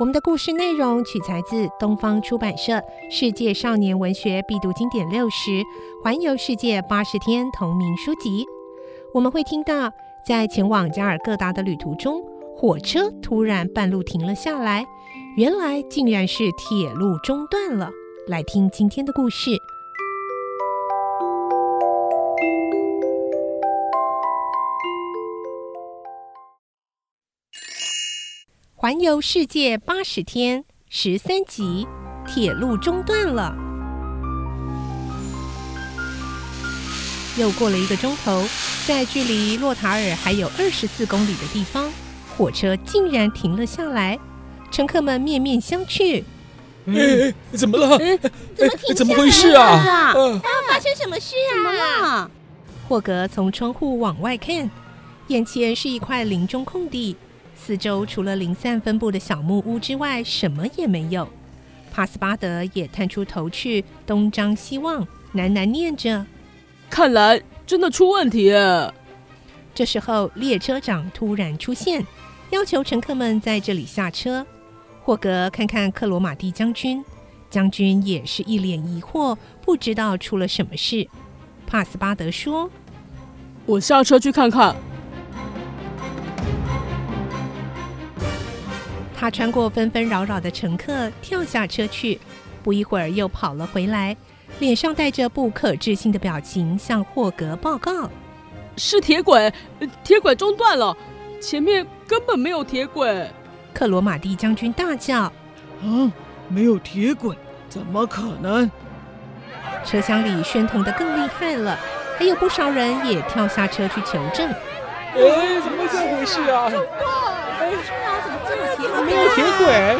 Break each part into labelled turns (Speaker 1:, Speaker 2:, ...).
Speaker 1: 我们的故事内容取材自东方出版社《世界少年文学必读经典六十》《环游世界八十天》同名书籍。我们会听到，在前往加尔各答的旅途中，火车突然半路停了下来，原来竟然是铁路中断了。来听今天的故事。环游世界八十天十三集，铁路中断了。又过了一个钟头，在距离洛塔尔还有二十四公里的地方，火车竟然停了下来。乘客们面面相觑：“
Speaker 2: 哎，怎么了？
Speaker 1: 嗯，怎么停？
Speaker 2: 怎么回事啊？
Speaker 1: 他要发生什么事啊？”霍格从窗户往外看，眼前是一块林中空地。四周除了零散分布的小木屋之外，什么也没有。帕斯巴德也探出头去，东张西望，喃喃念着：“
Speaker 3: 看来真的出问题。”
Speaker 1: 这时候，列车长突然出现，要求乘客们在这里下车。霍格看看克罗马蒂将军，将军也是一脸疑惑，不知道出了什么事。帕斯巴德说：“
Speaker 3: 我下车去看看。”
Speaker 1: 他穿过纷纷扰扰的乘客，跳下车去。不一会儿，又跑了回来，脸上带着不可置信的表情，向霍格报告：“
Speaker 3: 是铁轨，铁轨中断了，前面根本没有铁轨。”
Speaker 1: 克罗马蒂将军大叫：“
Speaker 4: 啊，没有铁轨，怎么可能？”
Speaker 1: 车厢里喧腾的更厉害了，还有不少人也跳下车去求证。
Speaker 2: 哎，怎么会这样回事啊？
Speaker 1: 哎，是啊，怎么这么铁轨？
Speaker 2: 没有铁轨。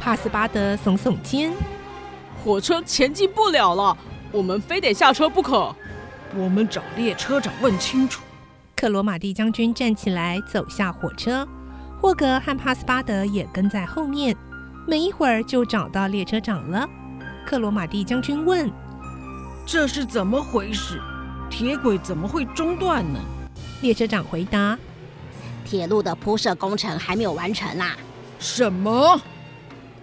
Speaker 1: 帕斯巴德耸耸肩，
Speaker 3: 火车前进不了了，我们非得下车不可。
Speaker 4: 我们找列车长问清楚。
Speaker 1: 克罗马蒂将军站起来，走下火车。霍格和帕斯巴德也跟在后面。没一会儿，就找到列车长了。克罗马蒂将军问：“
Speaker 4: 这是怎么回事？”铁轨怎么会中断呢？
Speaker 1: 列车长回答：“
Speaker 5: 铁路的铺设工程还没有完成啦。”
Speaker 4: 什么？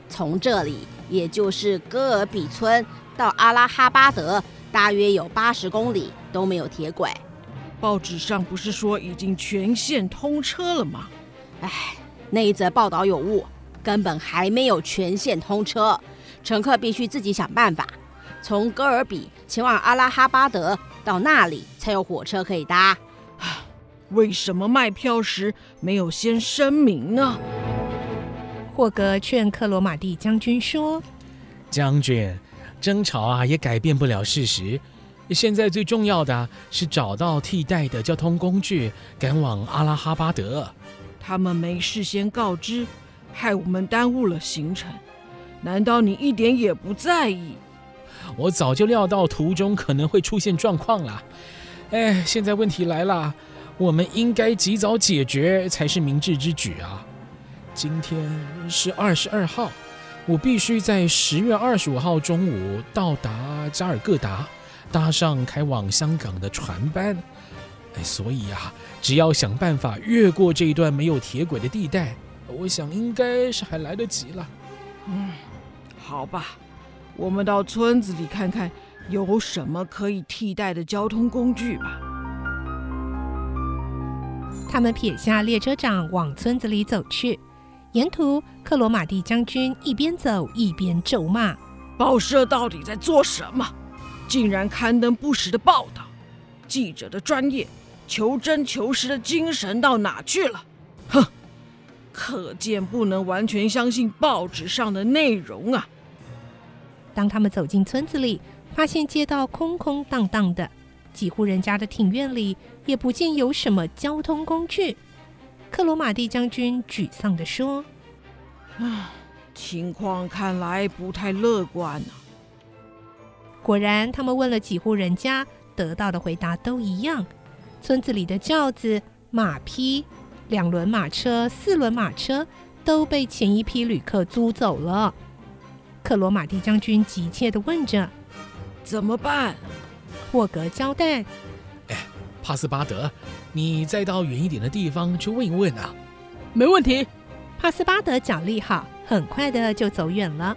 Speaker 5: 从这里，也就是戈尔比村到阿拉哈巴德，大约有八十公里都没有铁轨。
Speaker 4: 报纸上不是说已经全线通车了吗？
Speaker 5: 哎，那一则报道有误，根本还没有全线通车，乘客必须自己想办法。从戈尔比前往阿拉哈巴德，到那里才有火车可以搭。
Speaker 4: 为什么卖票时没有先声明呢？
Speaker 1: 霍格劝克罗马蒂将军说：“
Speaker 2: 将军，争吵啊也改变不了事实。现在最重要的是找到替代的交通工具，赶往阿拉哈巴德。
Speaker 4: 他们没事先告知，害我们耽误了行程。难道你一点也不在意？”
Speaker 2: 我早就料到途中可能会出现状况了，哎，现在问题来了，我们应该及早解决才是明智之举啊！今天是二十二号，我必须在十月二十五号中午到达加尔各答，搭上开往香港的船班。哎，所以啊，只要想办法越过这一段没有铁轨的地带，我想应该是还来得及了。
Speaker 4: 嗯，好吧。我们到村子里看看，有什么可以替代的交通工具吧。
Speaker 1: 他们撇下列车长，往村子里走去。沿途，克罗马蒂将军一边走一边咒骂：“
Speaker 4: 报社到底在做什么？竟然刊登不实的报道！记者的专业、求真求实的精神到哪去了？哼！可见不能完全相信报纸上的内容啊！”
Speaker 1: 当他们走进村子里，发现街道空空荡荡的，几户人家的庭院里也不见有什么交通工具。克罗马蒂将军沮丧地说：“
Speaker 4: 啊，情况看来不太乐观呢。”
Speaker 1: 果然，他们问了几户人家，得到的回答都一样：村子里的轿子、马匹、两轮马车、四轮马车都被前一批旅客租走了。克罗马蒂将军急切地问着：“
Speaker 4: 怎么办？”
Speaker 1: 霍格交代：“
Speaker 2: 哎，帕斯巴德。”你再到远一点的地方去问一问啊，
Speaker 3: 没问题。
Speaker 1: 帕斯巴德脚力好，很快的就走远了。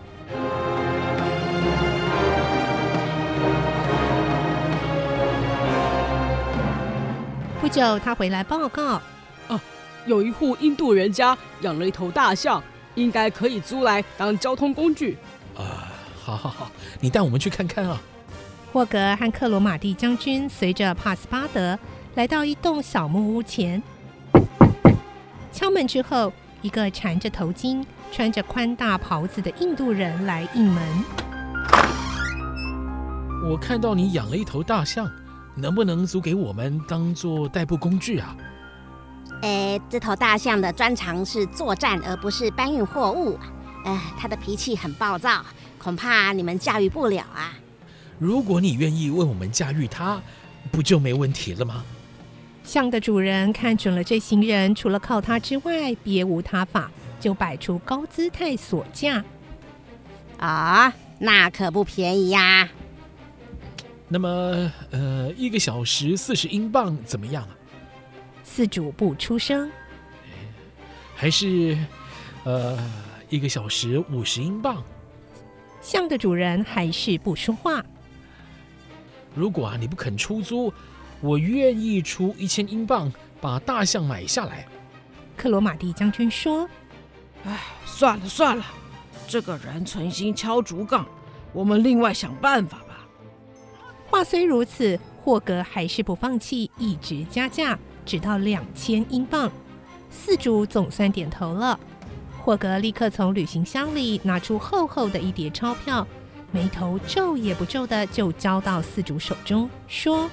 Speaker 1: 不久，他回来报告：
Speaker 3: 啊，有一户印度人家养了一头大象，应该可以租来当交通工具。
Speaker 2: 啊，好好好，你带我们去看看啊。
Speaker 1: 霍格和克罗马蒂将军随着帕斯巴德。来到一栋小木屋前，敲门之后，一个缠着头巾、穿着宽大袍子的印度人来应门。
Speaker 2: 我看到你养了一头大象，能不能租给我们当做代步工具啊？
Speaker 5: 诶，这头大象的专长是作战，而不是搬运货物。呃，他的脾气很暴躁，恐怕你们驾驭不了啊。
Speaker 2: 如果你愿意为我们驾驭他，不就没问题了吗？
Speaker 1: 象的主人看准了这行人，除了靠他之外别无他法，就摆出高姿态索价。
Speaker 5: 啊，那可不便宜呀！
Speaker 2: 那么，呃，一个小时四十英镑怎么样啊？
Speaker 1: 四主不出声。
Speaker 2: 还是，呃，一个小时五十英镑。
Speaker 1: 象的主人还是不说话。
Speaker 2: 如果啊，你不肯出租。我愿意出一千英镑把大象买下来。
Speaker 1: 克罗马蒂将军说：“
Speaker 4: 哎，算了算了，这个人存心敲竹杠，我们另外想办法吧。”
Speaker 1: 话虽如此，霍格还是不放弃，一直加价，直到两千英镑。四主总算点头了。霍格立刻从旅行箱里拿出厚厚的一叠钞票，眉头皱也不皱的就交到四主手中，说。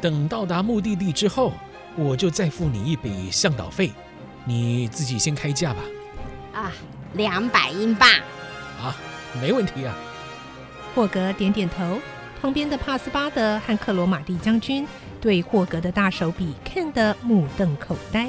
Speaker 2: 等到达目的地之后，我就再付你一笔向导费，你自己先开价吧。
Speaker 5: 啊，两百英镑。
Speaker 2: 啊，没问题啊。
Speaker 1: 霍格点点头，旁边的帕斯巴德和克罗马蒂将军对霍格的大手笔看得目瞪口呆。